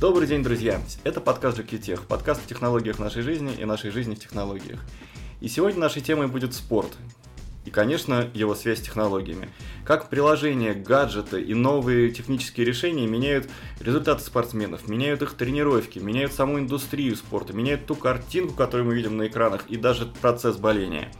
Добрый день, друзья! Это подкаст GQTech, подкаст о технологиях нашей жизни и нашей жизни в технологиях. И сегодня нашей темой будет спорт. И, конечно, его связь с технологиями. Как приложения, гаджеты и новые технические решения меняют результаты спортсменов, меняют их тренировки, меняют саму индустрию спорта, меняют ту картинку, которую мы видим на экранах, и даже процесс боления.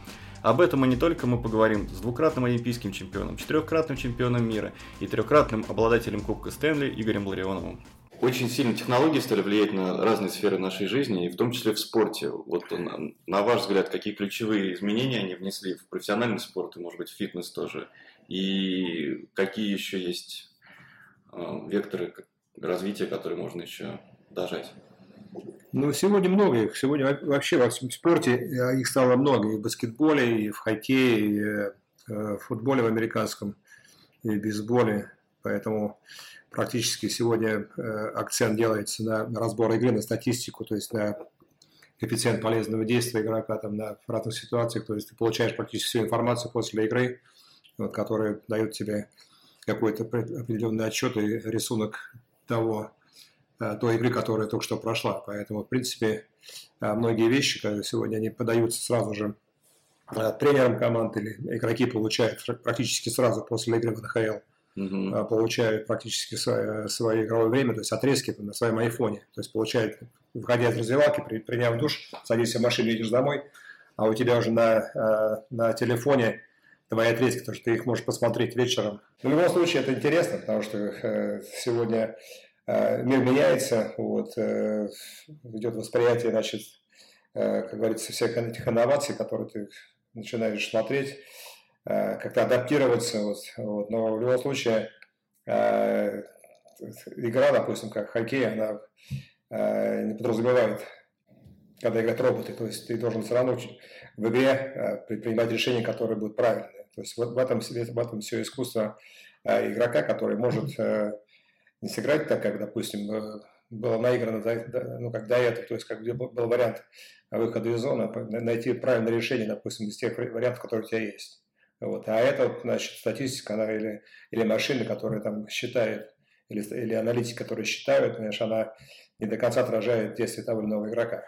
Об этом и не только мы поговорим с двукратным олимпийским чемпионом, четырехкратным чемпионом мира и трехкратным обладателем Кубка Стэнли Игорем Ларионовым. Очень сильно технологии стали влиять на разные сферы нашей жизни, и в том числе в спорте. Вот на, на ваш взгляд, какие ключевые изменения они внесли в профессиональный спорт и, может быть, в фитнес тоже? И какие еще есть э, векторы развития, которые можно еще дожать? Ну, сегодня много их. Сегодня вообще во всем спорте их стало много. И в баскетболе, и в хоккее, и э, в футболе в американском, и в бейсболе. Поэтому практически сегодня э, акцент делается на разбор игры, на статистику, то есть на коэффициент полезного действия игрока там, на разных ситуациях. То есть ты получаешь практически всю информацию после игры, вот, которая дает тебе какой-то определенный отчет и рисунок того, э, той игры, которая только что прошла. Поэтому, в принципе, э, многие вещи, которые сегодня они подаются сразу же тренерам команд или игроки получают практически сразу после игры в НХЛ угу. получают практически свое, свое игровое время, то есть отрезки на своем айфоне. То есть получает, выходя из раздевалки, при, приняв душ, садишься в машину, едешь домой, а у тебя уже на, а, на телефоне твои отрезки, то что ты их можешь посмотреть вечером. Но в любом случае это интересно, потому что э, сегодня э, мир меняется, вот, э, идет восприятие, значит, как говорится, всех этих инноваций, которые ты начинаешь смотреть, как-то адаптироваться. Вот, вот. Но в любом случае э, игра, допустим, как хоккей, она э, не подразумевает, когда играют роботы. То есть ты должен все равно в игре принимать решения, которые будут правильные. То есть вот в этом, в этом все искусство игрока, который может не сыграть так, как, допустим, было наиграно, ну, как до этого, то есть как был вариант выхода из зоны, найти правильное решение, допустим, из тех вариантов, которые у тебя есть. Вот. А это, значит, статистика, она или, или машины, которые там считают, или, или аналитики, которые считают, понимаешь, она не до конца отражает действия того или иного игрока.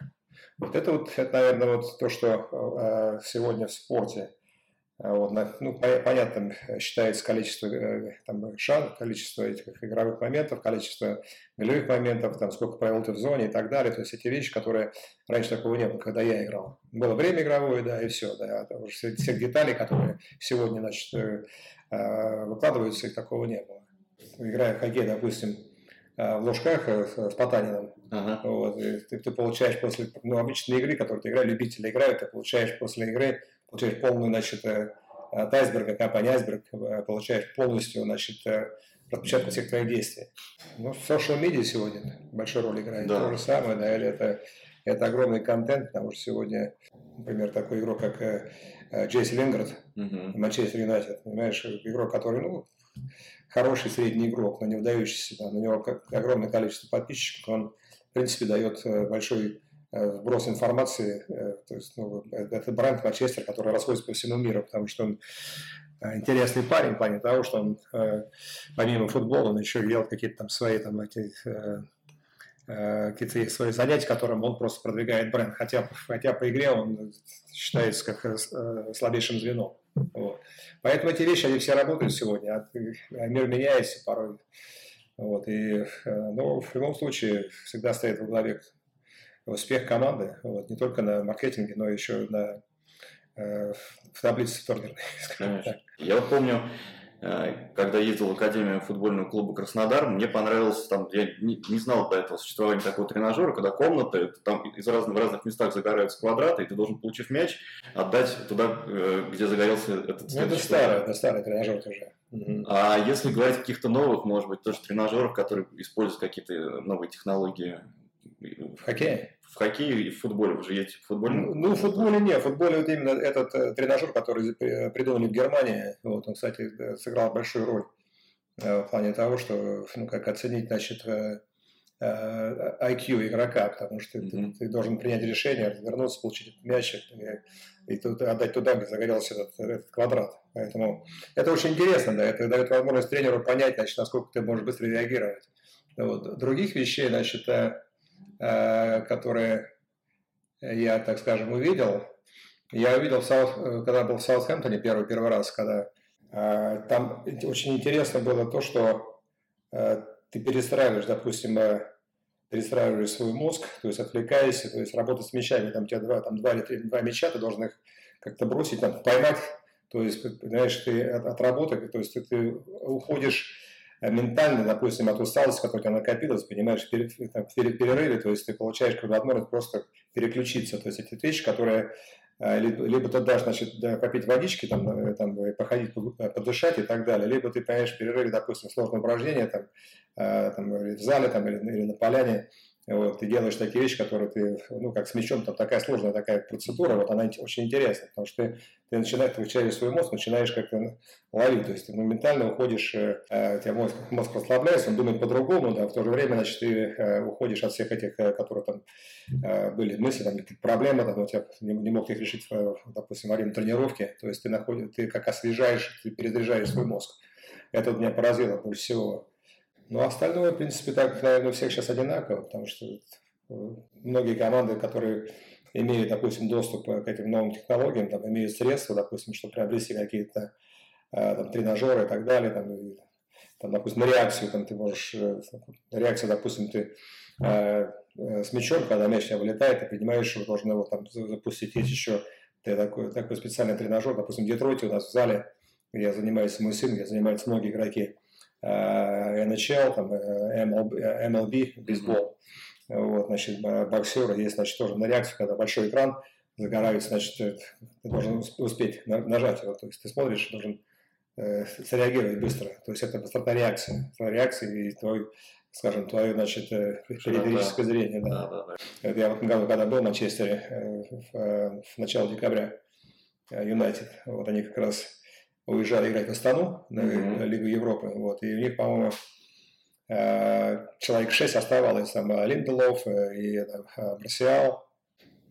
Вот это вот, это, наверное, вот то, что э, сегодня в спорте вот, ну, понятно, считается количество э, там, шан, количество этих игровых моментов, количество голевых моментов, там, сколько провел ты в зоне и так далее. То есть эти вещи, которые раньше такого не было, когда я играл. Было время игровое, да, и все. Да, а уже все, всех деталей, которые сегодня значит, э, э, выкладываются, их такого не было. Играя в хоккей, допустим, в Лужках с Потанином. Ага. Вот, ты, ты получаешь после ну, обычной игры, которую ты играешь, любители играют, ты получаешь после игры получаешь полную, значит, э, от айсберга, компания айсберг, э, получаешь полностью, значит, э, распечатку всех твоих действий. Ну, social media сегодня большую роль играет. Да. То же самое, да, или это, это огромный контент, потому что сегодня, например, такой игрок, как Джейси Лингард, Манчестер Юнайтед, понимаешь, игрок, который, ну, хороший средний игрок, но не выдающийся, да, на него огромное количество подписчиков, он, в принципе, дает большой Э, вброс информации. Э, то есть, ну, это бренд Манчестер, который расходится по всему миру, потому что он э, интересный парень в плане того, что он помимо футбола он еще делал какие-то там свои там эти какие-то свои занятия, которым он просто продвигает бренд. Хотя, хотя по игре он считается как слабейшим звеном. Вот. Поэтому эти вещи, они все работают сегодня. А мир меняется порой. Вот. И, но в любом случае всегда стоит во главе успех команды, вот, не только на маркетинге, но еще на, э, в таблице турнирной. Я вот помню, э, когда ездил в Академию футбольного клуба Краснодар, мне понравилось, там, я не, не знал до этого существования такого тренажера, когда комната, там из разных, в разных местах загораются квадраты, и ты должен, получив мяч, отдать туда, э, где загорелся этот ну, это старый, это старый тренажер тоже. А если говорить о каких-то новых, может быть, тоже тренажерах, которые используют какие-то новые технологии, в хоккее? В хоккее и в футболе. Вы же едете в футболе? Ну, ну, в футболе нет. В футболе вот именно этот э, тренажер, который придумали в Германии, вот, он, кстати, сыграл большую роль э, в плане того, что, ну, как оценить, значит, э, IQ игрока, потому что mm-hmm. ты, ты должен принять решение, развернуться, получить этот мячик и, и тут, отдать туда, где загорелся этот, этот квадрат. Поэтому это очень интересно, да, это дает возможность тренеру понять, значит, насколько ты можешь быстро реагировать. Вот. Других вещей, значит, э, которые я, так скажем, увидел, я увидел, когда был в Саутхэмптоне первый, первый раз, когда там очень интересно было то, что ты перестраиваешь, допустим, перестраиваешь свой мозг, то есть отвлекаешься, то есть работа с мячами, там у тебя два, там два или три, два мяча, ты должен их как-то бросить, там, поймать, то есть, понимаешь, ты от, от работы, то есть ты, ты уходишь э, ментально, допустим, от усталости, которая тебя накопилась, понимаешь, перед, там, перерыве, то есть ты получаешь как возможность просто переключиться. То есть эти вещи, которые э, либо, либо ты дашь, значит, попить водички, там, э, там, походить, подышать и так далее, либо ты, понимаешь, в перерыве, допустим, сложное упражнение, там, там, в зале там, или, или на поляне, вот, ты делаешь такие вещи, которые ты, ну, как с мячом, там такая сложная такая процедура, вот она очень интересная, потому что ты, ты начинаешь, ты свой мозг начинаешь как-то ловить, то есть ты моментально уходишь, э, э, у тебя мозг, мозг расслабляется, он думает по-другому, да, в то же время, значит, ты э, уходишь от всех этих, э, которые там э, были мысли, там, проблемы, там, у тебя не, не мог их решить, допустим, во время тренировки, то есть ты находишь, ты как освежаешь, ты перезаряжаешь свой мозг. Это меня поразило больше всего. Ну, остальное, в принципе, так, наверное, у всех сейчас одинаково, потому что э, многие команды, которые имеют, допустим, доступ к этим новым технологиям, там, имеют средства, допустим, чтобы приобрести какие-то э, там, тренажеры и так далее, там, и, там, допустим, на реакцию, там, ты можешь, э, реакция, допустим, ты э, с мячом, когда мяч тебя вылетает, ты понимаешь, что должен его там запустить. Есть еще такой, такой специальный тренажер, допустим, в Детройте у нас в зале, где я занимаюсь, мой сын, где занимаются многие игроки, NHL, э, там, MLB, э, MLB бейсбол. Вот, значит, боксеры есть, значит, тоже на реакцию, когда большой экран загорается, значит, ты должен успеть нажать его. То есть ты смотришь, должен э, среагировать быстро. То есть это быстрота реакции. Твоя реакция и твой, скажем, твое, значит, э, периферическое зрение. Да. Да, да, да. Я в этом году, когда был в Манчестере э, в, в начале декабря, Юнайтед, вот они как раз уезжали играть в Астану на mm-hmm. Лигу Европы. Вот, и у них, по-моему, э, человек 6 оставалось, там Линделов э, и Марсиал,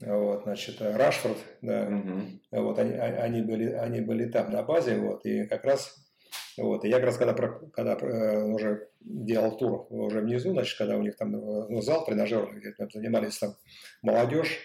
вот, значит, Рашфорд, да, mm-hmm. вот, они, а, они, были, они были там на базе, вот, и как раз, вот, и я как раз когда, когда э, уже делал тур уже внизу, значит, когда у них там ну, зал тренажерный, где там занимались там молодежь,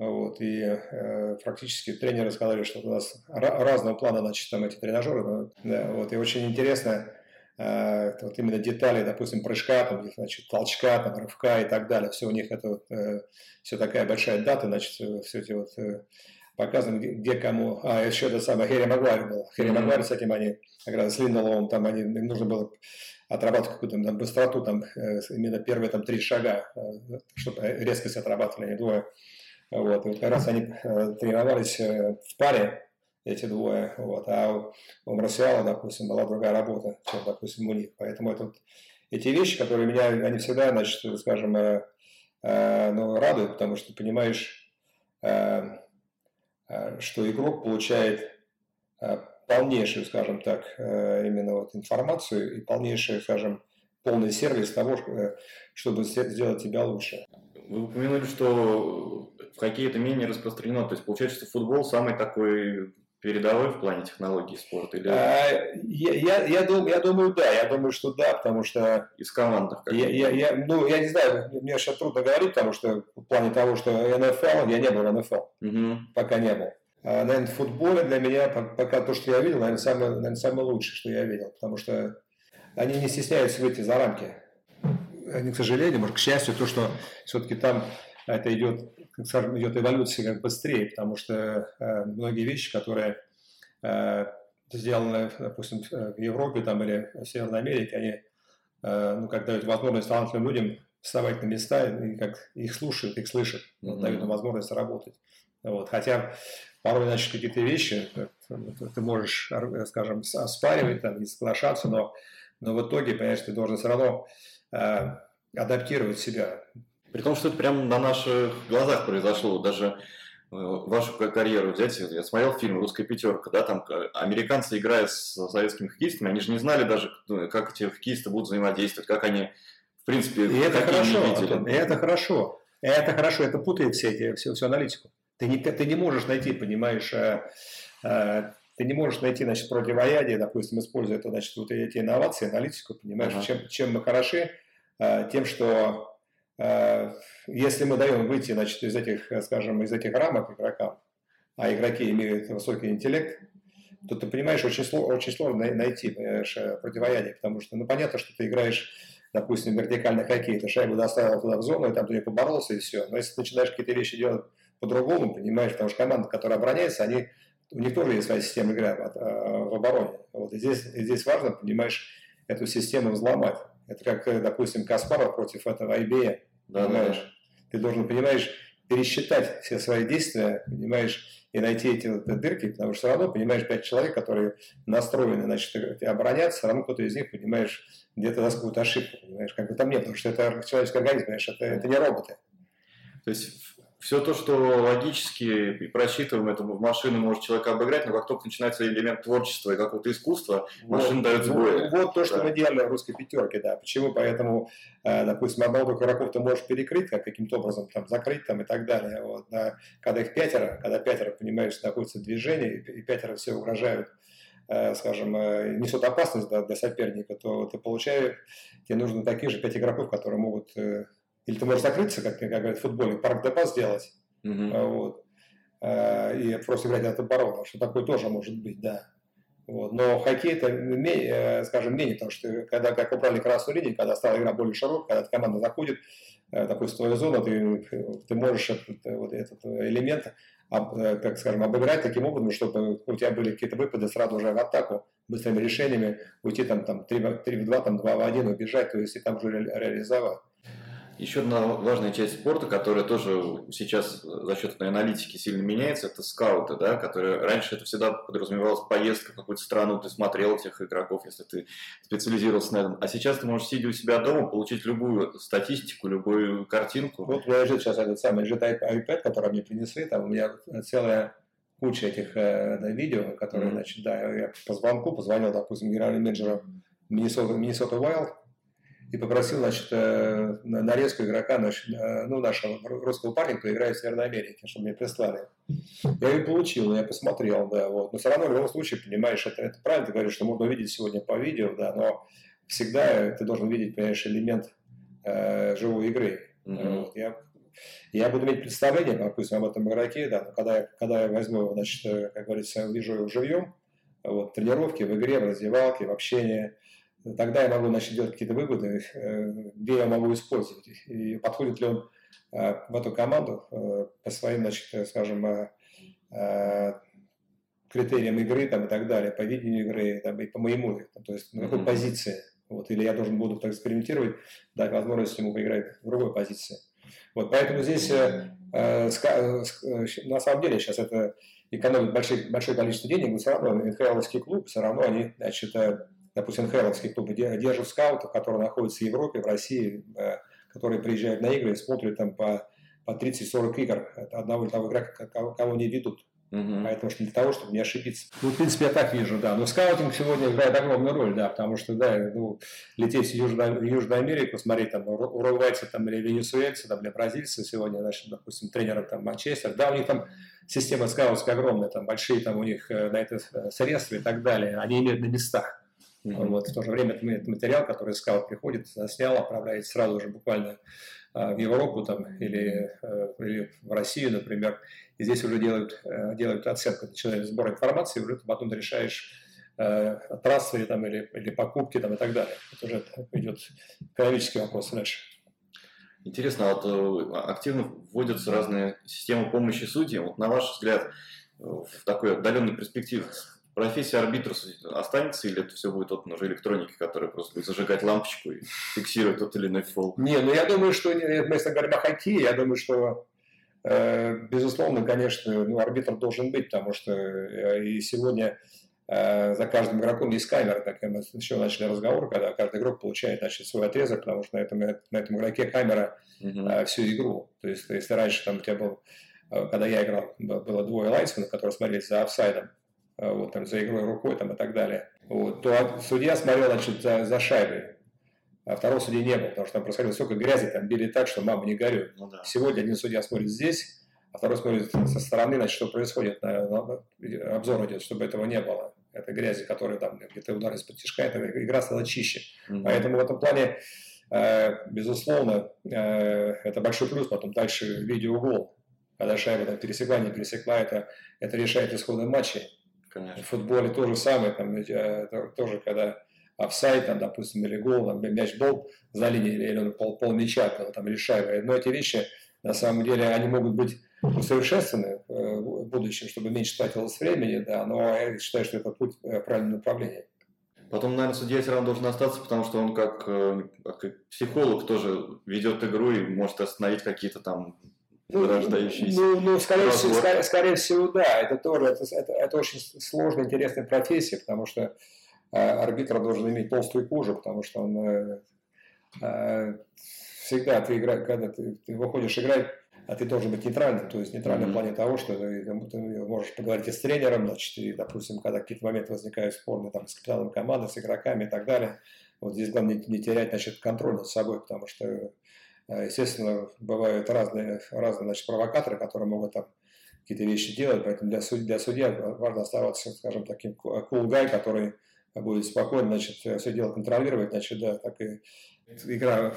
вот, и э, практически тренеры сказали, что у нас разного плана значит, там эти тренажеры. Да, вот, и очень интересно, э, вот именно детали, допустим, прыжка, там, значит, толчка, там, рывка и так далее. Все у них это э, все такая большая дата, значит, э, все эти вот э, показано, где, где кому. А, еще это самое, Херри Магуайр был. Херри mm-hmm. Магуайр с этим они, как раз с Линдоловым, там они, им нужно было отрабатывать какую-то там, быстроту, там, э, именно первые там три шага, э, чтобы резкость отрабатывали, они двое. Вот, и как раз они э, тренировались э, в паре, эти двое, вот, а у, Марсиала, допустим, была другая работа, чем, допустим, у них. Поэтому это эти вещи, которые меня, они всегда, значит, скажем, э, э, ну, радуют, потому что понимаешь, э, э, что игрок получает э, полнейшую, скажем так, э, именно вот информацию и полнейший, скажем, полный сервис того, э, чтобы сделать тебя лучше. Вы упомянули, что в хоккее это менее распространено. То есть получается, что футбол самый такой передовой в плане технологий спорта? Или... А, я, я, я, думаю, я думаю, да. Я думаю, что да, потому что... Из командных я, я, я, Ну, я не знаю, мне сейчас трудно говорить, потому что в плане того, что НФЛ, я не был в НФЛ. Угу. Пока не был. А, наверное, в футболе для меня пока то, что я видел, наверное, самое, наверное, самое лучшее, что я видел. Потому что они не стесняются выйти за рамки. Они, к сожалению, может, к счастью, то, что все-таки там это идет скажем, идет эволюция как быстрее, потому что э, многие вещи, которые э, сделаны, допустим, в Европе там, или в Северной Америке, они э, ну, как дают возможность талантливым людям вставать на места, и как их слушают, их слышат, mm-hmm. дают им возможность работать. Вот. Хотя порой, значит, какие-то вещи ты можешь, скажем, оспаривать, там, не соглашаться, но, но в итоге, понимаешь, ты должен все равно э, адаптировать себя. При том, что это прямо на наших глазах произошло, даже э, вашу карьеру взять, я смотрел фильм «Русская пятерка», да, там американцы, играя с советскими хоккеистами, они же не знали даже, ну, как эти хоккеисты будут взаимодействовать, как они, в принципе, и это хорошо, Антон, и это хорошо, это хорошо, это путает все эти, всю, всю аналитику. Ты не, ты не можешь найти, понимаешь, э, ты не можешь найти, значит, противоядие, допустим, используя это, значит, вот эти инновации, аналитику, понимаешь, ага. чем, чем мы хороши, тем, что если мы даем выйти значит, из этих, скажем, из этих рамок игрокам, а игроки имеют высокий интеллект, то ты понимаешь, очень, сложно, очень сложно найти понимаешь, противоядие, потому что, ну, понятно, что ты играешь, допустим, вертикальный хоккей, ты шайбу доставил туда в зону, и там ты не поборолся, и все. Но если ты начинаешь какие-то вещи делать по-другому, понимаешь, потому что команда, которая обороняется, они, у них тоже есть своя система игры в обороне. Вот, и, здесь, и здесь важно, понимаешь, эту систему взломать. Это как, допустим, Каспаров против этого IBM, да, понимаешь? Да. Ты должен, понимаешь, пересчитать все свои действия, понимаешь, и найти эти вот дырки, потому что все равно, понимаешь, пять человек, которые настроены, значит, обороняться, все равно кто-то из них, понимаешь, где-то даст какую-то ошибку, понимаешь, как бы там нет, потому что это человеческий организм, понимаешь, это, это не роботы. То есть все то, что логически и просчитываем, это в машину может человека обыграть, но как только начинается элемент творчества и какого-то искусства, машина вот, дает сбои. Вот, вот то, что да. мы делали в русской пятерке, да. Почему? Поэтому, э, допустим, одного игроков ты можешь перекрыть, как каким-то образом там закрыть там и так далее. Вот, да. Когда их пятеро, когда пятеро, понимаешь, находится в движении, и пятеро все угрожают э, скажем, э, несут опасность да, для соперника, то ты получаешь, тебе нужно таких же пять игроков, которые могут или ты можешь закрыться, как, как говорят в футболе, парк депа сделать, mm-hmm. вот, а, и просто играть от обороны, что такое тоже может быть, да. Вот. Но хоккей это, менее, скажем, менее, потому что когда как убрали красную линию, когда стала игра более широкая, когда команда заходит, э, допустим, в твою зону, ты, ты можешь этот, вот этот элемент, так скажем, обыграть таким образом, чтобы у тебя были какие-то выпады сразу уже в атаку, быстрыми решениями, уйти там, там 3, 3 в 2, там 2 в 1, убежать, то есть и там уже реализовать. Еще одна важная часть спорта, которая тоже сейчас за счет этой аналитики сильно меняется, это скауты, да, которые раньше это всегда подразумевалось поездка в какую-то страну, ты смотрел этих игроков, если ты специализировался на этом. А сейчас ты можешь, сидя у себя дома, получить любую статистику, любую картинку. Вот у меня лежит сейчас этот самый лежит iPad, который мне принесли, там у меня целая куча этих э, видео, которые, mm-hmm. значит, да, я по звонку позвонил, допустим, генеральному менеджеру Minnesota Wild, и попросил, значит, э, нарезку игрока, значит, ну, нашего русского парня, кто играет в Северной Америке, чтобы мне прислали. Я ее получил, я посмотрел, да, вот. Но все равно в любом случае, понимаешь, это, это правильно ты говоришь, что можно увидеть сегодня по видео, да, но всегда ты должен видеть, понимаешь, элемент э, живой игры. Mm-hmm. Вот. Я, я буду иметь представление, допустим, об этом игроке, да, но когда, когда я возьму, значит, э, как говорится, увижу его живьем, вот, тренировки в игре, в раздевалке, в общении, тогда я могу начать делать какие-то выводы, э, где я могу использовать, и подходит ли он э, в эту команду э, по своим, значит, скажем, критериям игры там, и так далее, по видению игры там, и по моему, то есть на какой mm-hmm. позиции. Вот, или я должен буду так экспериментировать, дать возможность ему поиграть в другой позиции. Вот, поэтому здесь э, э, на самом деле сейчас это экономит большое, большое количество денег, но все равно НХЛовский клуб, все равно они значит, допустим, хелловские клубы держат скаутов, которые находятся в Европе, в России, э, которые приезжают на игры и смотрят там по, по 30-40 игр одного или того игрока, кого не ведут. Угу. Поэтому что для того, чтобы не ошибиться. Ну, в принципе, я так вижу, да. Но скаутинг сегодня играет огромную роль, да, потому что, да, ну, лететь в Южную, Южную Америку, смотреть там уругвайцы там, или венесуэльцы, там, или бразильцы сегодня, значит, допустим, тренеры там Манчестер, да, у них там система скаутская огромная, там большие там у них э, на это э, средства и так далее, они имеют на местах. Mm-hmm. Вот, в то же время этот материал, который скаут приходит, снял, отправляет сразу же буквально а, в Европу там, или, э, или в Россию, например. И здесь уже делают, э, делают оценку, начинают сбор информации, уже потом решаешь э, трассы там, или, или покупки там, и так далее. Это уже идет экономический вопрос дальше. Интересно, а вот активно вводятся разные системы помощи судьям. Вот на ваш взгляд, в такой отдаленной перспективе профессия арбитра останется или это все будет вот уже электроники, которая просто будет зажигать лампочку и фиксировать тот или иной фол? Не, ну я думаю, что мы если говорим о хоккее, я думаю, что э, безусловно, конечно, ну, арбитр должен быть, потому что э, и сегодня э, за каждым игроком есть камера, как мы еще начали разговор, когда каждый игрок получает значит, свой отрезок, потому что на этом, на этом игроке камера uh-huh. всю игру. То есть, если раньше там у тебя был, когда я играл, было двое лайнсменов, которые смотрели за офсайдом, Э, вот, там, за игрой рукой там, и так далее, вот, то судья смотрел значит, за, за шайбой, а второго судьи не было, потому что там происходило столько грязи, там били так, что мама не горюй. Ну, да. Сегодня один судья смотрит здесь, а второй смотрит со стороны, значит, что происходит, на, на, обзор идет, чтобы этого не было. Это грязи, которая там где-то удар из-под тяжка, эта игра стала чище. Mm-hmm. Поэтому в этом плане безусловно, это большой плюс, потом дальше видеогол, когда шайба там пересекла, не пересекла, это, это решает исходы матчей. Конечно. В футболе то же самое, там, тоже когда офсайд, там, допустим, или гол, там, мяч был за линией, или он пол, пол мяча, там, или шайба. Но эти вещи, на самом деле, они могут быть усовершенствованы в будущем, чтобы меньше тратилось времени, да, но я считаю, что это путь в правильном направлении. Потом, наверное, судья все равно должен остаться, потому что он как, э, как психолог тоже ведет игру и может остановить какие-то там ну, рождающиеся. Ну, ну скорее, всего, скорее, скорее всего, да. Это тоже это, это, это очень сложная, интересная профессия, потому что э, арбитр должен иметь толстую кожу, потому что он э, э, всегда ты играешь, когда ты, ты выходишь играть, а ты должен быть нейтральным, то есть нейтральным mm-hmm. в плане того, что ты, ты можешь поговорить и с тренером, значит, и, допустим, когда какие-то моменты возникают спорные там, с капитаном команды, с игроками и так далее, вот здесь главное не, не терять, значит, контроль над собой, потому что, естественно, бывают разные, разные значит, провокаторы, которые могут там какие-то вещи делать, поэтому для, суд, для судья важно оставаться, скажем, таким cool guy, который будет спокойно, значит, все дело контролировать, значит, да, так и игра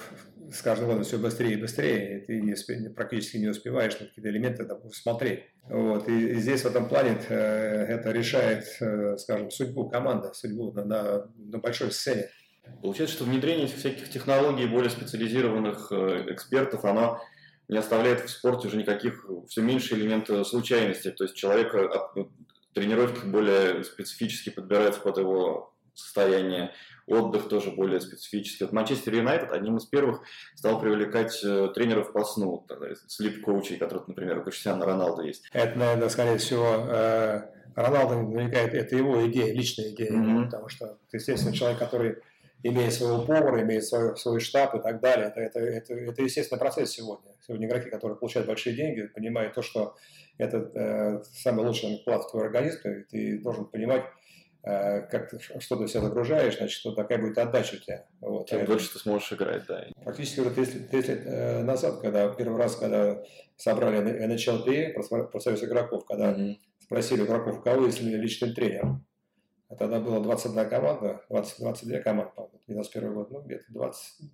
с каждым годом все быстрее и быстрее, и ты не успе, практически не успеваешь на какие-то элементы там, смотреть. Вот. И, и здесь в этом плане э, это решает, э, скажем, судьбу команды, судьбу на, на, на большой сцене. Получается, что внедрение всяких технологий, более специализированных э, экспертов, оно не оставляет в спорте уже никаких, все меньше элементов случайности. То есть человек тренировки более специфически подбираются под его состояние отдых тоже более специфический. Вот Манчестер Юнайтед одним из первых стал привлекать э, тренеров по сну, слип-коучей, которые, например, у Криштиана Роналду есть. Это, наверное, скорее всего, э, Роналду намекает, это его идея, личная идея, mm-hmm. потому что, естественно, человек, который имеет своего повара, имеет свой, свой штаб и так далее. Это, это, это, это естественный процесс сегодня. Сегодня игроки, которые получают большие деньги, понимают то, что это э, самый лучший вклад в твой организм, и ты должен понимать, Э, как ты, что ты себя загружаешь, значит, что такая будет отдача у тебя. Вот. Тем дольше ты сможешь играть, да. Практически уже 30, 30 лет э, назад, когда первый раз, когда собрали NHLPA, профсоюз игроков, когда mm-hmm. спросили игроков, кого если личный тренер. А тогда было 21 команда, 20, 22 команды, по-моему, 91 год, ну, где-то 20,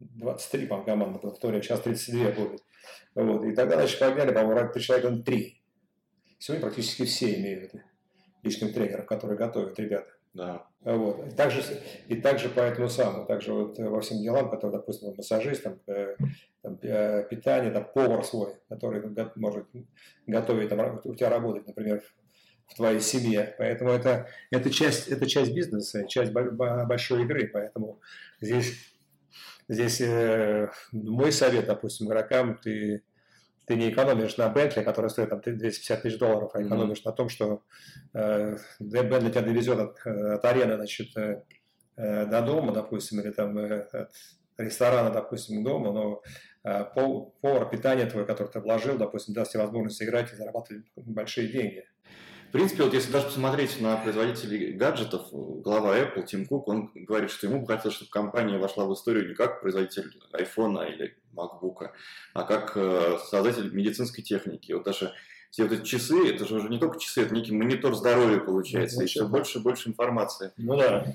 23, по-моему, команды было в то время, сейчас 32 будет. Вот. И тогда, значит, подняли, по-моему, человек 3. Сегодня практически все имеют личным тренером, который готовит ребят. Да. Вот. И также, и также по этому самому, также вот во всем делам, которые, допустим, массажист, там, э, там, э, питание, там, повар свой, который может готовить, там, у тебя работать, например, в твоей семье. Поэтому это, это, часть, это часть бизнеса, часть большой игры. Поэтому здесь, здесь э, мой совет, допустим, игрокам, ты ты не экономишь на Бентли, который стоит там 250 тысяч долларов, а экономишь mm-hmm. на том, что э, Бентли тебя довезет от, от арены значит, э, э, до дома, допустим, или там э, от ресторана, допустим, к дому, но э, повар, питание твое, которое ты вложил, допустим, даст тебе возможность играть и зарабатывать большие деньги. В принципе, вот если даже посмотреть на производителей гаджетов, глава Apple, Тим Кук, он говорит, что ему бы хотелось, чтобы компания вошла в историю не как производитель iPhone или MacBook, а как э, создатель медицинской техники. Вот даже все вот эти часы, это же уже не только часы, это некий монитор здоровья получается, ну, и все больше и больше информации. Ну да.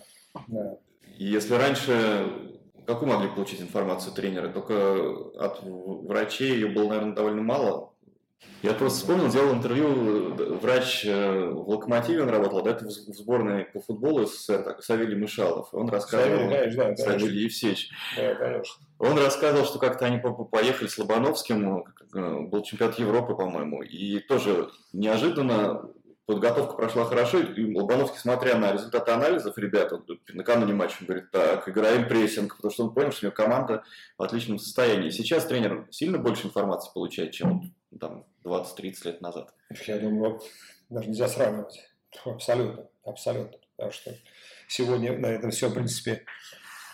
да. И если раньше какую могли получить информацию тренеры? Только от врачей ее было, наверное, довольно мало. Я просто вспомнил, делал интервью, врач э, в «Локомотиве» он работал, да, это в сборной по футболу СССР, Савелий Мышалов. Он рассказывал... Савелий, конечно, да, Савелий Евсеевич. Да, конечно. Он рассказывал, что как-то они поехали с Лобановским, э, был чемпионат Европы, по-моему, и тоже неожиданно подготовка прошла хорошо, и Лобановский, смотря на результаты анализов, ребята, накануне матча, он говорит, так, играем прессинг, потому что он понял, что у него команда в отличном состоянии. Сейчас тренер сильно больше информации получает, чем там 20-30 лет назад. Я думаю, даже нельзя сравнивать. Абсолютно, абсолютно. Потому что сегодня на этом все, в принципе,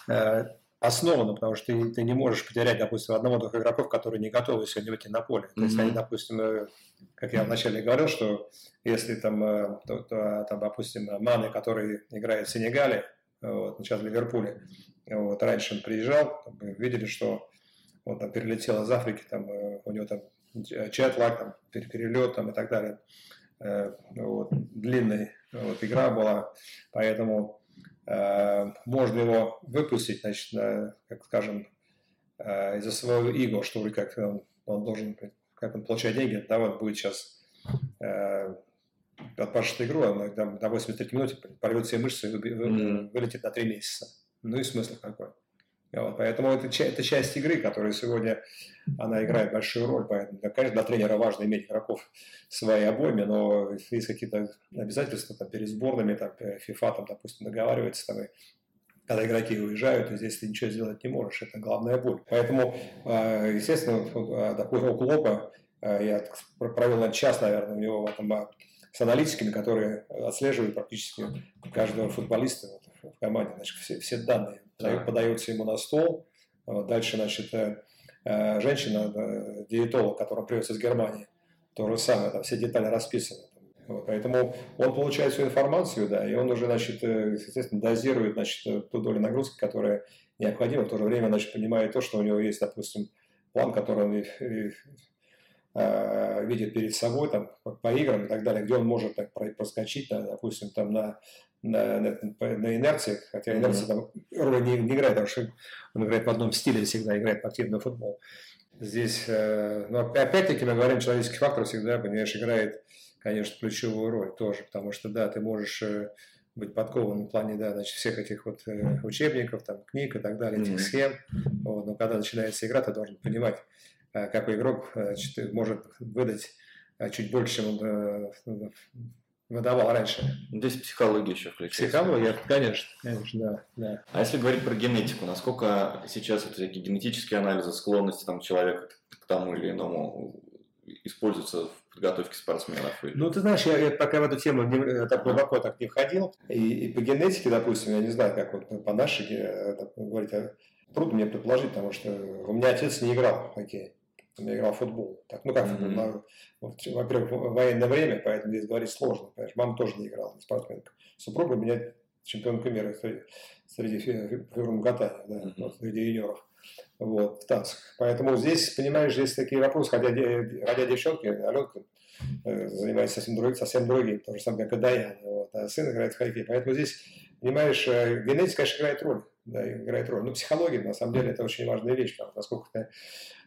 э, основано, потому что ты, ты не можешь потерять, допустим, одного-двух игроков, которые не готовы сегодня выйти на поле. То есть mm-hmm. они, допустим, э, как я вначале говорил, что если там, э, то, то, там допустим, Маны, который играет в Сенегале, вот, сейчас в Ливерпуле, вот, раньше он приезжал, там, видели, что он там перелетел из Африки, там, у него там чат-лаг, там, перелет там, и так далее. Вот, длинная вот, игра была, поэтому можно его выпустить, значит, на, как скажем, из-за своего иго, что вроде как он, он должен, как он получает деньги, да, он будет сейчас отпашет игру, она там, до 83 минуты порвет все мышцы и mm-hmm. вылетит на 3 месяца. Ну и смысл какой. Вот, поэтому это, это часть игры, которая сегодня она играет большую роль. Поэтому, конечно, для тренера важно иметь игроков своей обойме, но есть какие-то обязательства там, перед сборными, там, FIFA, там, допустим, договаривается, там, и когда игроки уезжают, и здесь ты ничего сделать не можешь. Это главная боль. Поэтому, а, естественно, а, такой Клопа а, я провел час, наверное, у него в этом с аналитиками, которые отслеживают практически каждого футболиста в команде. Значит, все, все данные да. подаются ему на стол. Дальше, значит, э, э, женщина, э, диетолог, которая привез из Германии, то же самое, там все детали расписаны. Вот, поэтому он получает всю информацию, да, и он уже, значит, естественно, дозирует, значит, ту долю нагрузки, которая необходима, в то же время, значит, понимает то, что у него есть, допустим, план, который он э, видит перед собой там, по играм и так далее, где он может так проскочить, да, допустим, там на, на, на, на инерции, хотя инерция там роли не, не играет, потому что он играет в одном стиле, всегда играет в активный футбол. Здесь, э, но опять-таки мы говорим, человеческий фактор всегда, понимаешь, играет, конечно, ключевую роль тоже, потому что, да, ты можешь э, быть подкован в плане, да, значит, всех этих вот э, учебников, там, книг и так далее, этих mm-hmm. схем, вот, но когда начинается игра, ты должен понимать, Э, какой игрок э, может выдать чуть больше, чем он выдавал раньше. Здесь психология еще включается. Психология, конечно, конечно, да, да. А если говорить про генетику, насколько сейчас вот такие генетические анализы, склонности там, человека к тому или иному используются в подготовке спортсменов? Ну, ты знаешь, я, я пока в эту тему не, так глубоко так не входил. И, и по генетике, допустим, я не знаю, как вот по нашей говорить, трудно мне предположить, потому что у меня отец не играл в хоккей я играл в футбол. Так, ну как mm-hmm. Во-первых, военное время, поэтому здесь говорить сложно. Понимаешь? Мама тоже не играла, не спортсменка. Супруга у меня чемпионка мира среди, среди фигурного катания, да, mm-hmm. среди юниоров. Вот, в танцах. Поэтому здесь, понимаешь, здесь такие вопросы, хотя, хотя девчонки, Аленка э, занимается совсем, друг, совсем другим, то же самое, как и Даян, вот, а сын играет в хоккей. Поэтому здесь, понимаешь, э, генетика, конечно, играет роль да, играет роль. Но психология, на самом деле, это очень важная вещь, потому, насколько, ты,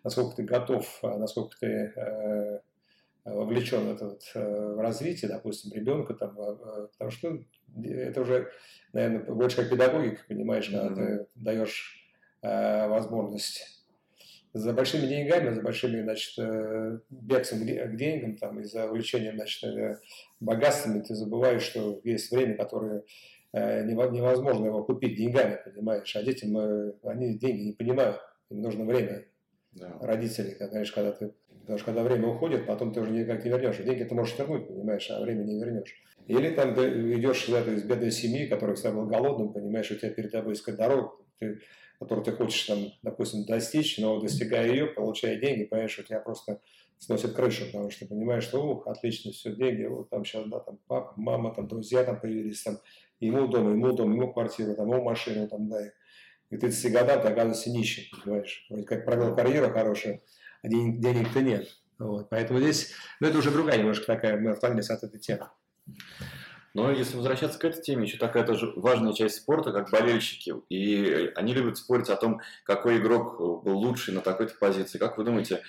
насколько ты готов, а, насколько ты э, вовлечен в, это, э, в развитие, допустим, ребенка, там, э, потому что это уже, наверное, больше как педагогика, понимаешь, когда mm-hmm. ты даешь возможность за большими деньгами, за большими, значит, э, бегством к деньгам, там, и за увлечением, значит, э, богатствами, ты забываешь, что есть время, которое Э, невозможно его купить деньгами, понимаешь, а детям, э, они деньги не понимают, им нужно время. Да. Родители, знаешь, когда ты, потому что когда время уходит, потом ты уже никак не вернешь. Деньги ты можешь вернуть, понимаешь, а время не вернешь. Или там ты идешь из, этой, из бедной семьи, которая всегда был голодным, понимаешь, у тебя перед тобой искать дорогу, ты, которую ты хочешь там, допустим, достичь, но достигая ее, получая деньги, понимаешь, у тебя просто сносит крышу, потому что понимаешь, что, ух, отлично, все, деньги, вот там сейчас, да, там папа, мама, там друзья там появились, там ему дом, ему дом, ему квартиру, там, ему машину, там, да. И ты 30 годам ты оказываешься нищим, понимаешь. Вроде как провел карьеру хорошую, а денег, денег-то нет. Вот. Поэтому здесь, ну, это уже другая немножко такая, мы отклонились от этой темы. Но если возвращаться к этой теме, еще такая тоже важная часть спорта, как болельщики. И они любят спорить о том, какой игрок был лучший на такой-то позиции. Как вы думаете,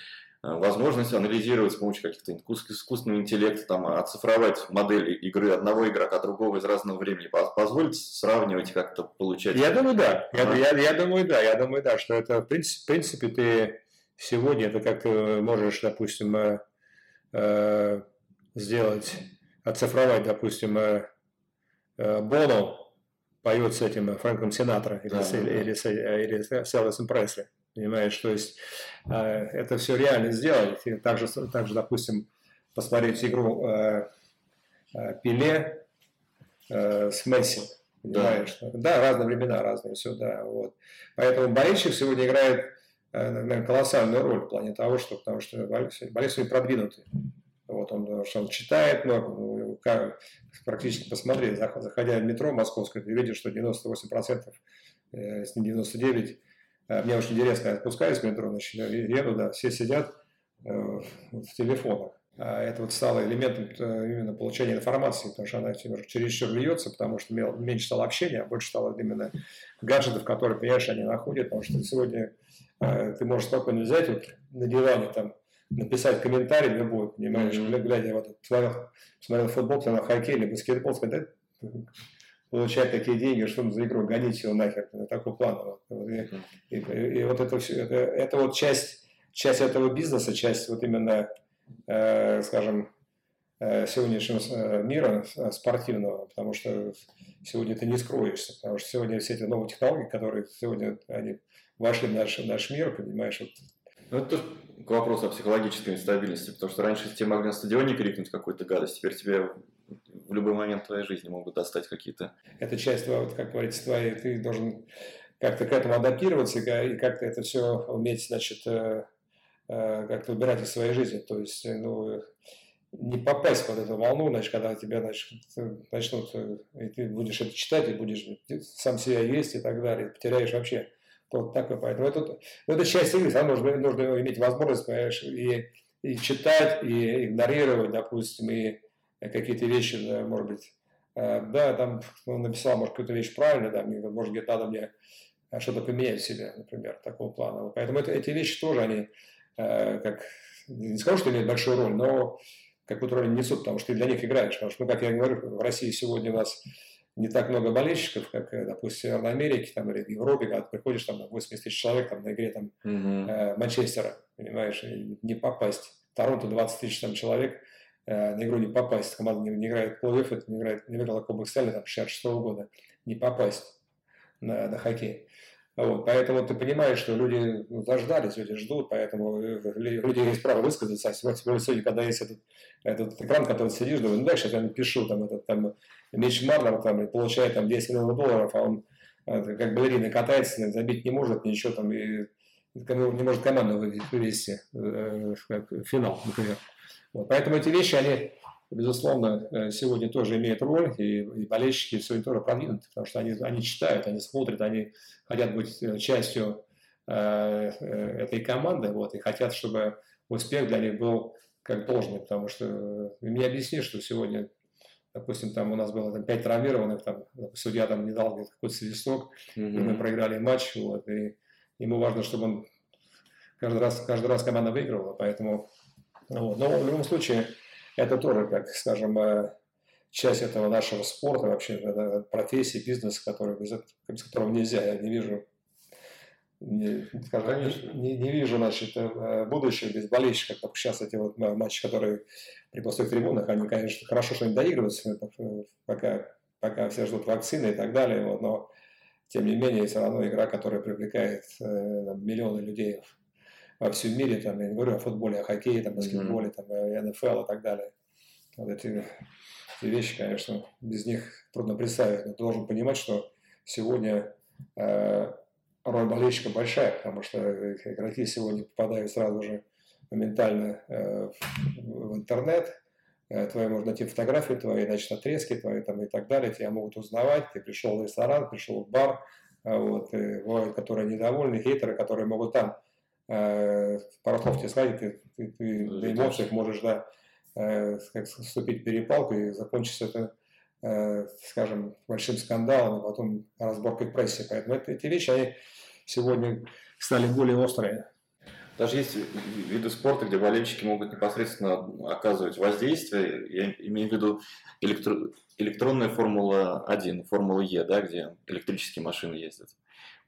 Э, возможность анализировать с помощью каких-то искусственного интеллекта, там, оцифровать модель игры одного игрока, другого из разного времени, позволить сравнивать как-то получать? Я думаю, да. Я, я, я думаю, да. Я думаю, да, что это, в принципе, в принципе ты сегодня это как ты можешь, допустим, э, э, сделать, оцифровать, допустим, э, э, Боно поет с этим Фрэнком Синатра или, да, с, да. или, или, или с Элвисом Пресли. Понимаешь, то есть э, это все реально сделать. И также, также, допустим, посмотреть игру э, э, Пеле э, с Месси. Понимаешь? Да. да, разные времена, разные все, да. Вот. Поэтому болельщик сегодня играет э, наверное, колоссальную роль в плане того, что, потому что болельщики продвинутый. Вот он, что он читает много, практически посмотри, заходя в метро московское, ты видишь, что 98%, э, если не 99%, Э, мне очень интересно, я спускаюсь в метро, значит, еду, да, все сидят э, в телефонах. а, это вот стало элементом э, именно получения информации, потому что она чересчур льется, потому что меньше стало общения, а больше стало именно гаджетов, которые, понимаешь, они находят, потому что сегодня э, ты можешь спокойно взять вот на диване, там, написать комментарий любой, понимаешь, mm-hmm. глядя вот, смотрел, смотрел футбол, на хоккей или баскетбол, сказать, да, получать такие деньги, что за игру, гонить его нахер, на такой план. Вот. И, и, и, вот это все, это, это вот часть, часть этого бизнеса, часть вот именно Э, скажем, э, сегодняшнего э, мира спортивного, потому что сегодня ты не скроешься, потому что сегодня все эти новые технологии, которые сегодня они вошли в наш, в наш мир, понимаешь, вот ну, это к вопросу о психологической нестабильности, потому что раньше тебе могли на стадионе крикнуть какую-то гадость, теперь тебе в любой момент твоей жизни могут достать какие-то... Это часть, вот, как говорится, твоей, ты должен как-то к этому адаптироваться и как-то это все уметь, значит, Э, как-то выбирать из своей жизни. То есть, э, ну, не попасть под эту волну, значит, когда тебя значит, начнут, э, и ты будешь это читать, и будешь сам себя есть и так далее, потеряешь вообще вот такой. Поэтому это, ну, это часть игры, там нужно, нужно иметь возможность, понимаешь, и, и читать, и игнорировать, допустим, и какие-то вещи, да, может быть, да, там он написал, может, какую-то вещь правильно, да, мне, может, где-то надо мне что-то поменять в себе, например, такого плана. Поэтому это, эти вещи тоже, они Э, как, не скажу, что имеют большую роль, но какую-то роль несут, потому что ты для них играешь. Потому что, ну, как я говорю, в России сегодня у нас не так много болельщиков, как, э, допустим, в Северной Америке там, или в Европе, когда ты приходишь там, на 80 тысяч человек там, на игре там, mm-hmm. э, Манчестера, понимаешь, не попасть. Торонто 20 тысяч там, человек, э, на игру не попасть. Команда не, не играет плей-офф, не, играет, не выиграла Кубок Стали там, 66 года. Не попасть на, на хоккей. Вот, поэтому ты понимаешь, что люди ну, заждались, люди ждут, поэтому э, люди есть право высказаться. А сегодня, сегодня когда есть этот, этот экран, который сидишь, думаю, ну дальше я напишу, там, этот, там, Мич Марнер там, получает там 10 миллионов долларов, а он как балерина катается, забить не может, ничего там, и не может команду вывести э, в финал, например. Вот, поэтому эти вещи, они безусловно, э, сегодня тоже имеют роль, и, и болельщики сегодня тоже продвинуты, потому что они, они читают, они смотрят, они хотят быть э, частью э, э, этой команды, вот, и хотят, чтобы успех для них был как должный, потому что э, мне объясни, что сегодня, допустим, там у нас было там, 5 травмированных, там, судья там не дал какой-то свисток, mm-hmm. и мы проиграли матч, вот, и ему важно, чтобы он каждый раз, каждый раз команда выигрывала, поэтому, вот, но в любом случае, это тоже, как, скажем, э, часть этого нашего спорта, вообще профессии, бизнеса, который, без которого нельзя. Я не вижу, не, скажем, не, не вижу значит, э, будущего без болельщиков. Как сейчас эти вот матчи, которые при пустых трибунах, они, конечно, хорошо, что они доигрываются, пока, пока все ждут вакцины и так далее, вот, но тем не менее, все равно игра, которая привлекает э, миллионы людей во всем мире, там, я не говорю о футболе, о хоккее, там, баскетболе, там, НФЛ и так далее. Вот эти, эти вещи, конечно, без них трудно представить. Но ты должен понимать, что сегодня э, роль болельщика большая, потому что игроки сегодня попадают сразу же моментально э, в интернет, э, твои можно найти фотографии твои, значит, отрезки твои там и так далее, тебя могут узнавать, ты пришел в ресторан, пришел в бар, э, вот, и бывают, которые недовольны, хейтеры, которые могут там э, пару слов тебе сказать, ты, ты, ты на эмоциях можешь, да, э, как вступить в перепалку и закончится это, э, скажем, большим скандалом, а потом разборкой в прессе. Поэтому это, эти вещи, они сегодня стали более острые. Даже есть виды спорта, где болельщики могут непосредственно оказывать воздействие. Я имею в виду электро... электронная Формула-1, Формула Е, да, где электрические машины ездят.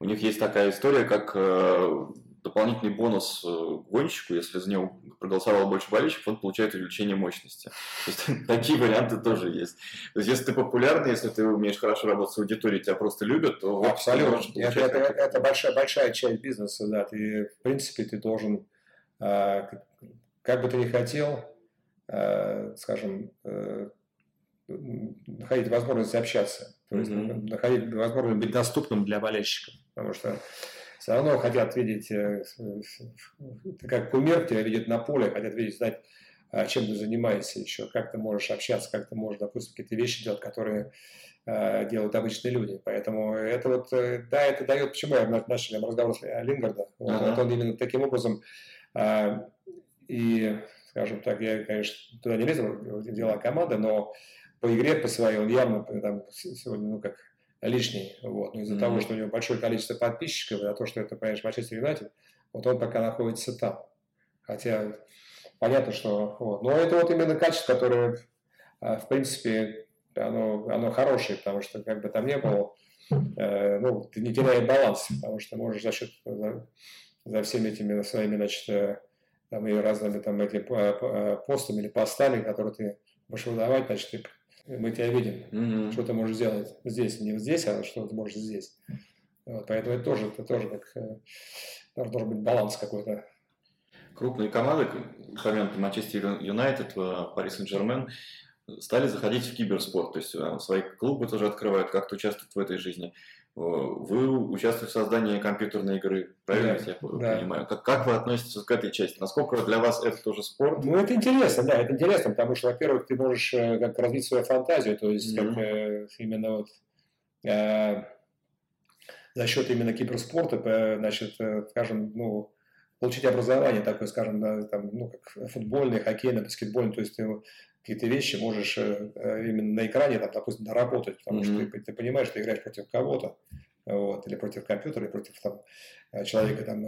У них есть такая история, как э, дополнительный бонус э, гонщику, если за него проголосовало больше болельщиков, он получает увеличение мощности. То есть такие варианты тоже есть. То есть если ты популярный, если ты умеешь хорошо работать с аудиторией, тебя просто любят, то Абсолютно. Это, это, это большая, большая часть бизнеса, да. Ты, в принципе, ты должен, э, как бы ты ни хотел, скажем, находить возможность общаться, то есть mm-hmm. находить возможность быть доступным для болельщиков, потому что все равно хотят видеть, э, ты как кумир тебя видит на поле, хотят видеть, знать, а, чем ты занимаешься еще, как ты можешь общаться, как ты можешь, допустим, какие-то вещи делать, которые э, делают обычные люди. Поэтому это вот, э, да, это дает, почему я начали разговор с Лингарда, uh-huh. вот, он именно таким образом и скажем так, я, конечно, туда не лезу в дела команды, но по игре по своей он явно там, сегодня, ну, как лишний. Вот. Но из-за mm-hmm. того, что у него большое количество подписчиков, и то, что это, понимаешь, Манчестер Юнайтед, вот он пока находится там. Хотя понятно, что... Вот. Но это вот именно качество, которое, а, в принципе, оно, оно хорошее, потому что как бы там не было, э, ну, ты не теряешь баланс, потому что можешь за счет, за, за всеми этими своими, значит, э, там и разными там этими постами или постами, которые ты будешь выдавать, значит, ты мы тебя видим, mm-hmm. что ты можешь сделать здесь, не здесь, а что ты можешь здесь. Вот, поэтому это тоже, это тоже так, э, должен быть баланс какой-то. Крупные команды, помянутый Манчестер Юнайтед, Пари Сен-Жермен, стали заходить в киберспорт, то есть э, свои клубы тоже открывают, как-то участвуют в этой жизни. Вы участвуете в создании компьютерной игры, правильно да, я да. понимаю? Как, как вы относитесь к этой части? Насколько для вас это тоже спорт? Ну, это интересно, да, это интересно, потому что, во-первых, ты можешь э, как развить свою фантазию, то есть mm-hmm. как э, именно вот э, за счет именно киберспорта, значит, э, скажем, ну, получить образование такое, скажем, там, ну, как футбольное, хоккейное, баскетбольное, то есть ты какие-то вещи можешь э, э, именно на экране, там, допустим, доработать, потому mm-hmm. что ты, ты понимаешь, что ты играешь против кого-то, вот, или против компьютера, или против там, э, человека там,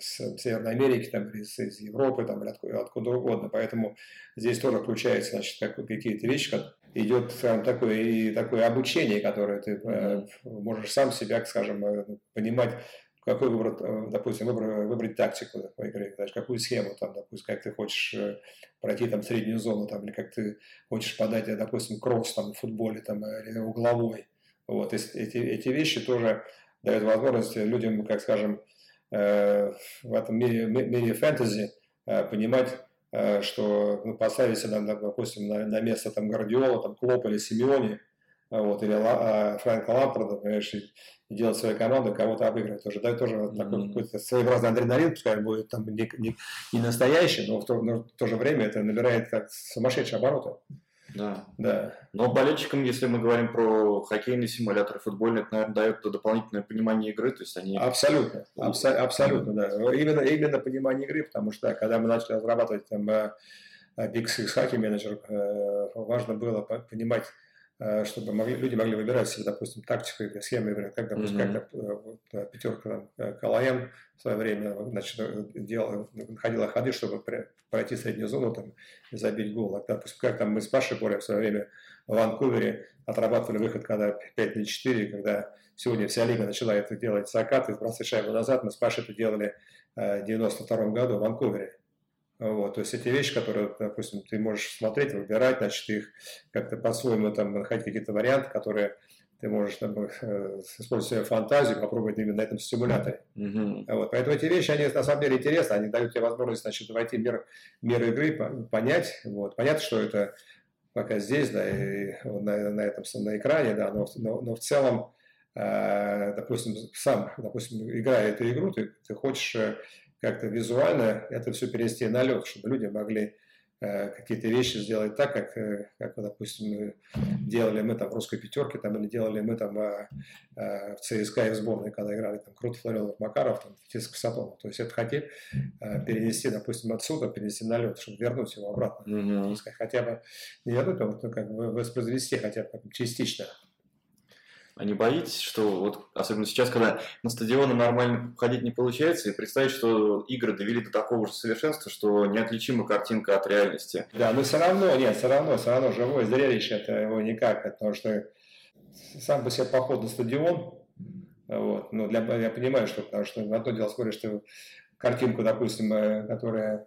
с Северной Америки, там, или из, из Европы, там, или откуда, откуда угодно. Поэтому здесь тоже включается значит, какие-то вещи, как идет скажем, такое, и такое обучение, которое ты mm-hmm. можешь сам себя, скажем, понимать, какой выбрать, э, допустим, выбрать, выбрать тактику по игре, даже какую схему, там, допустим, как ты хочешь э, пройти там среднюю зону, там, или как ты хочешь подать, допустим, кросс там, в футболе там, или угловой. Вот, эти, эти вещи тоже дают возможность людям, как скажем, э, в этом мире, мире фэнтези понимать, что ну, поставить себя, допустим, на, на место там Гвардиола, там Клоп или Симеони, вот, или а, Фрэнка Лампарда, понимаешь, и, делать свою команду, кого-то обыгрывать тоже. Да, тоже mm-hmm. такой какой-то своеобразный адреналин, пускай будет там не, не, не настоящий, но в, то, но в то же время это набирает как сумасшедшие обороты. Да. да. Но болельщикам, если мы говорим про хоккейный симулятор, футбольный, это, наверное, дает дополнительное понимание игры, то есть они... Абсолютно, абсо- абсолютно, да. Именно, именно понимание игры, потому что, когда мы начали разрабатывать там э, Big Six Hockey Manager, э, важно было понимать чтобы могли, люди могли выбирать себе, допустим, тактику игры, схему игры, как, допустим, mm-hmm. как э, вот, э, пятерка там, КЛМ в свое время значит, делала, находила ходы, чтобы пройти среднюю зону там, и забить гол. А, допустим, как там мы с Пашей Боря в свое время в Ванкувере отрабатывали выход, когда 5 на 4, когда сегодня вся лига начала это делать закаты, сбрасывать шайбу назад, мы с Пашей это делали в 92 году в Ванкувере. Вот, то есть эти вещи, которые, допустим, ты можешь смотреть, выбирать, значит, их как-то по-своему там находить какие-то варианты, которые ты можешь там, э, использовать свою фантазию, попробовать именно на этом стимуляторе. Mm-hmm. Вот, поэтому эти вещи, они на самом деле интересны, они дают тебе возможность, значит, войти в мир, мир игры, понять, вот, понятно, что это пока здесь, да, и на, на этом, на экране, да, но, но, но в целом, э, допустим, сам, допустим, играя эту игру, ты, ты хочешь э, как-то визуально это все перенести на лед, чтобы люди могли э, какие-то вещи сделать так, как, э, как допустим, делали мы там в русской пятерке, там, или делали мы там э, э, в ЦСКА и в сборной, когда играли там Крут, Флоренов, Макаров, там, Фетиск, Сапонов. То есть это хотели э, перенести, допустим, отсюда, перенести на лед, чтобы вернуть его обратно. Mm-hmm. Сказать, хотя бы не вернуть, а вот, ну, как бы воспроизвести хотя бы частично. А не боитесь, что вот, особенно сейчас, когда на стадионы нормально ходить не получается, и представить, что игры довели до такого же совершенства, что неотличима картинка от реальности. Да, но все равно, нет, все равно, все равно живое зрелище, это его никак, потому что сам по себе поход на стадион, вот, ну, для, я понимаю, что, потому что одно дело смотришь ты картинку, допустим, э, которая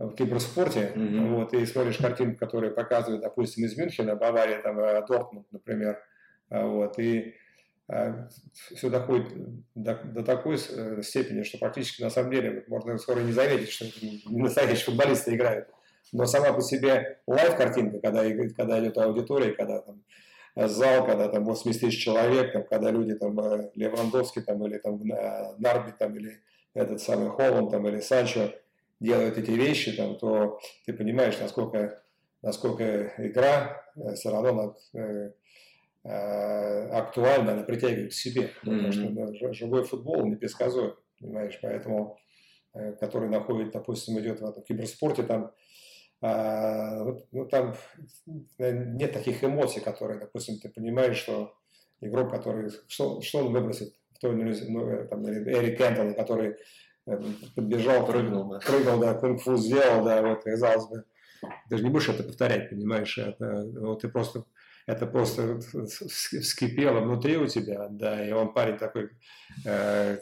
в киберспорте, mm-hmm. вот, и смотришь картинку, которая показывает, допустим, из Мюнхена, Бавария, там, э, Дортмунд, например, вот, и а, все доходит до, до такой э, степени, что практически на самом деле можно скоро не заметить, что настоящие футболисты играют. Но сама по себе лайв-картинка, когда, когда идет аудитория, когда там зал, когда там 80 тысяч человек, там, когда люди там э, Левандовский там, или там Нарби там, или этот самый Холланд там, или Санчо делают эти вещи, там, то ты понимаешь, насколько, насколько игра э, все равно Э, актуально, она притягивает к себе. Потому mm-hmm. что живой футбол непредсказуем, понимаешь, поэтому, э, который находит, допустим, идет в этом киберспорте, там а, ну, там нет таких эмоций, которые, допустим, ты понимаешь, что игрок, который, что, что он выбросит, кто, ну, там, Эрик Кентон, который э, подбежал, прыгнул, да. прыгнул, да, кунг-фу сделал, да, вот, казалось бы, ты же не будешь это повторять, понимаешь, это, вот ты просто, это просто вскипело внутри у тебя, да, и он парень такой, э,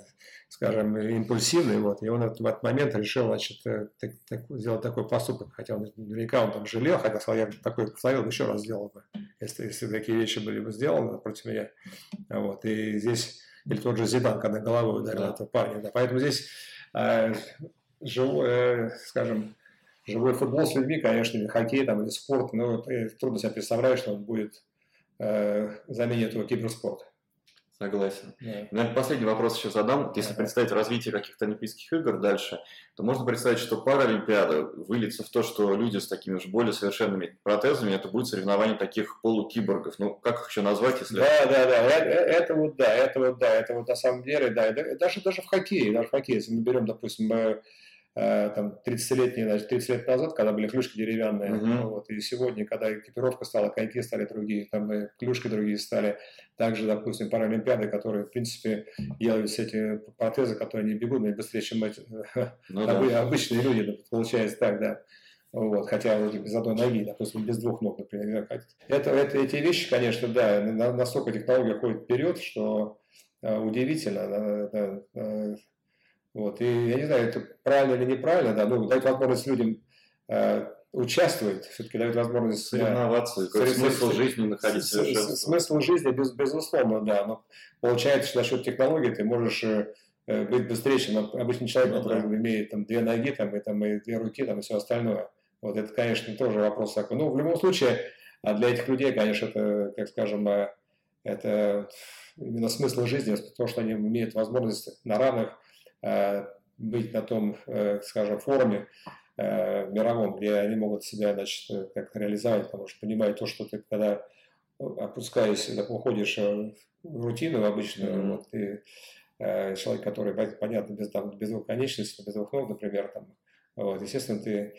скажем, импульсивный, вот, и он в этот момент решил, значит, э, так, так, сделать такой поступок, хотя он наверняка он там жалел, хотя я такой повторил, еще раз сделал бы, если, если такие вещи были бы сделаны против меня, вот, и здесь, или тот же Зидан, когда головой ударил да. этого парня, да, поэтому здесь э, живой, э, скажем, живой футбол с людьми, конечно, или хоккей там, или спорт, но трудно себе представить, что он будет э, заменить этого киберспорта. Согласен. Yeah. Наверное, последний вопрос еще задам. Если yeah. представить развитие каких-то Олимпийских игр дальше, то можно представить, что Паралимпиада выльется в то, что люди с такими же более совершенными протезами, это будет соревнование таких полукиборгов. Ну, как их еще назвать, если... Да, да, да. Это, это вот да, это вот да, это вот на самом деле, да. Даже, даже в хоккее, даже в хоккее, если мы берем, допустим, Э, там 30-летние, значит, 30 лет назад, когда были клюшки деревянные, uh-huh. вот, и сегодня, когда экипировка стала, коньки стали другие, там и клюшки другие стали, также, допустим, паралимпиады, которые, в принципе, делают все эти протезы, которые не бегут быстрее, чем эти, ну, да. обычные люди, получается так, да. Вот, хотя вот без одной ноги, допустим, без двух ног, например. Это, это, эти вещи, конечно, да, настолько технология ходит вперед, что uh, удивительно. Вот. И я не знаю, это правильно или неправильно, да, ну, дать возможность людям э, участвовать, все-таки дает возможность... Э, Соревноваться, какой смысл жизни находить совершенство. Смысл жизни, без, безусловно, да, но получается, что за счет технологий ты можешь э, э, быть быстрее, чем обычный человек, ну, который да. имеет там две ноги, там, и, там, и две руки, там, и все остальное. Вот это, конечно, тоже вопрос такой. Ну, в любом случае, а для этих людей, конечно, это, как скажем, это именно смысл жизни, то, что они имеют возможность на равных Э, быть на том, э, скажем, форуме э, мировом, где они могут себя, значит, как реализовать, потому что понимают то, что ты, когда опускаясь, уходишь в рутину обычную, mm-hmm. вот, ты человек, который, понятно, без, там, без двух конечностей, без двух ног, например, там, вот, естественно, ты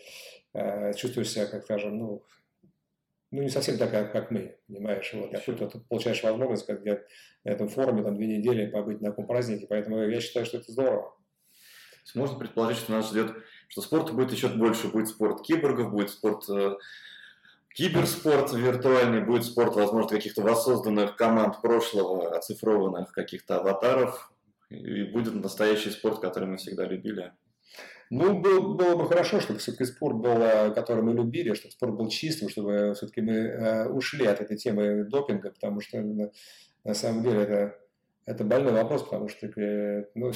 э, чувствуешь себя, как скажем, ну, ну, не совсем так, как, как мы, понимаешь, вот, а тут получаешь возможность, как я на этом форуме, там, две недели побыть на таком празднике, поэтому я считаю, что это здорово. Можно предположить, что нас ждет, что спорта будет еще больше, будет спорт киборгов, будет спорт э, киберспорт виртуальный, будет спорт, возможно, каких-то воссозданных команд прошлого, оцифрованных каких-то аватаров, и будет настоящий спорт, который мы всегда любили. Ну, было, было бы хорошо, чтобы все-таки спорт был, э, который мы любили, чтобы спорт был чистым, чтобы все-таки мы э, ушли от этой темы допинга, потому что на, на самом деле это, это больной вопрос, потому что э, ну,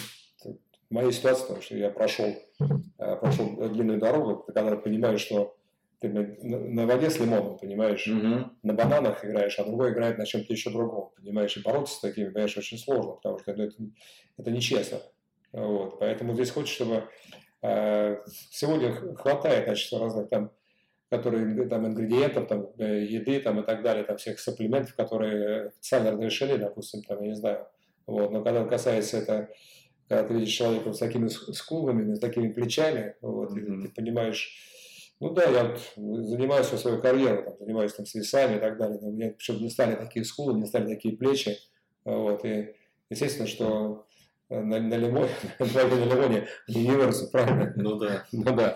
в моей ситуации, потому что я прошел, прошел длинную дорогу, когда понимаешь, что ты на воде с лимоном, понимаешь, mm-hmm. на бананах играешь, а другой играет на чем-то еще другом, понимаешь, и бороться с такими, понимаешь, очень сложно, потому что это, это нечестно. Вот. Поэтому здесь хочется, чтобы Э, сегодня хватает значит, разных там, которые, там, ингредиентов, там, э, еды там, и так далее, там, всех сапплиментов, которые официально разрешены, допустим, там, я не знаю. Вот. Но когда касается это, когда ты видишь человека с такими скулами, с такими плечами, вот, mm-hmm. и ты понимаешь, ну да, я занимаюсь всю свою карьеру, там, занимаюсь там, с весами и так далее, но у меня почему не стали такие скулы, не стали такие плечи, вот, и естественно, что на, на лимоне, на лимоне Universe, правильно? Ну да. Ну да.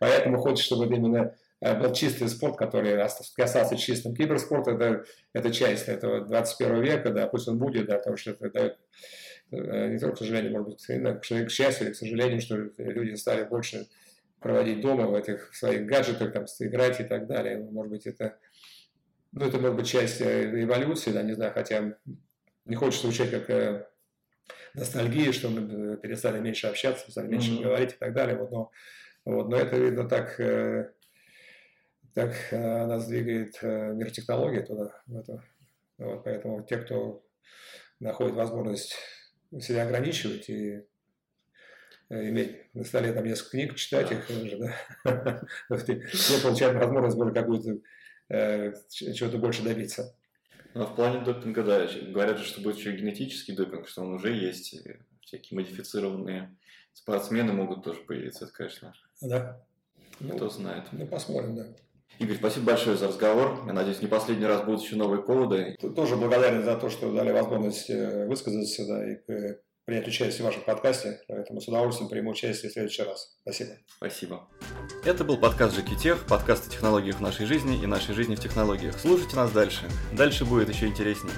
Поэтому хочешь, чтобы именно э, был чистый спорт, который касался чистым. Киберспорт это, это часть этого 21 века, да, пусть он будет, да, потому что это дает э, не только, к сожалению, может быть, к счастью или к сожалению, что люди стали больше проводить дома в этих своих гаджетах, там, играть и так далее. Может быть, это, ну, это может быть часть э, эволюции, да, не знаю, хотя не хочется звучать как ностальгии, что мы перестали меньше общаться, стали меньше mm-hmm. говорить и так далее. Вот, но, вот, но это, видно, так, э, так э, нас двигает э, мир технологий туда. В это. Вот, поэтому те, кто находит возможность себя ограничивать и иметь на столе там несколько книг, читать их уже, да, все получают возможность более какую-то чего-то больше добиться. Ну, в плане допинга, да, говорят же, что будет еще генетический допинг, что он уже есть, всякие модифицированные спортсмены могут тоже появиться, это, конечно. Да. Ну, Кто знает. Ну, посмотрим, да. Игорь, спасибо большое за разговор. Я надеюсь, не последний раз будут еще новые поводы. Тоже благодарен за то, что дали возможность э, высказаться да, и э, принять участие в вашем подкасте. Поэтому с удовольствием приму участие в следующий раз. Спасибо. Спасибо. Это был подкаст Жекитех, подкаст о технологиях в нашей жизни и нашей жизни в технологиях. Слушайте нас дальше. Дальше будет еще интереснее.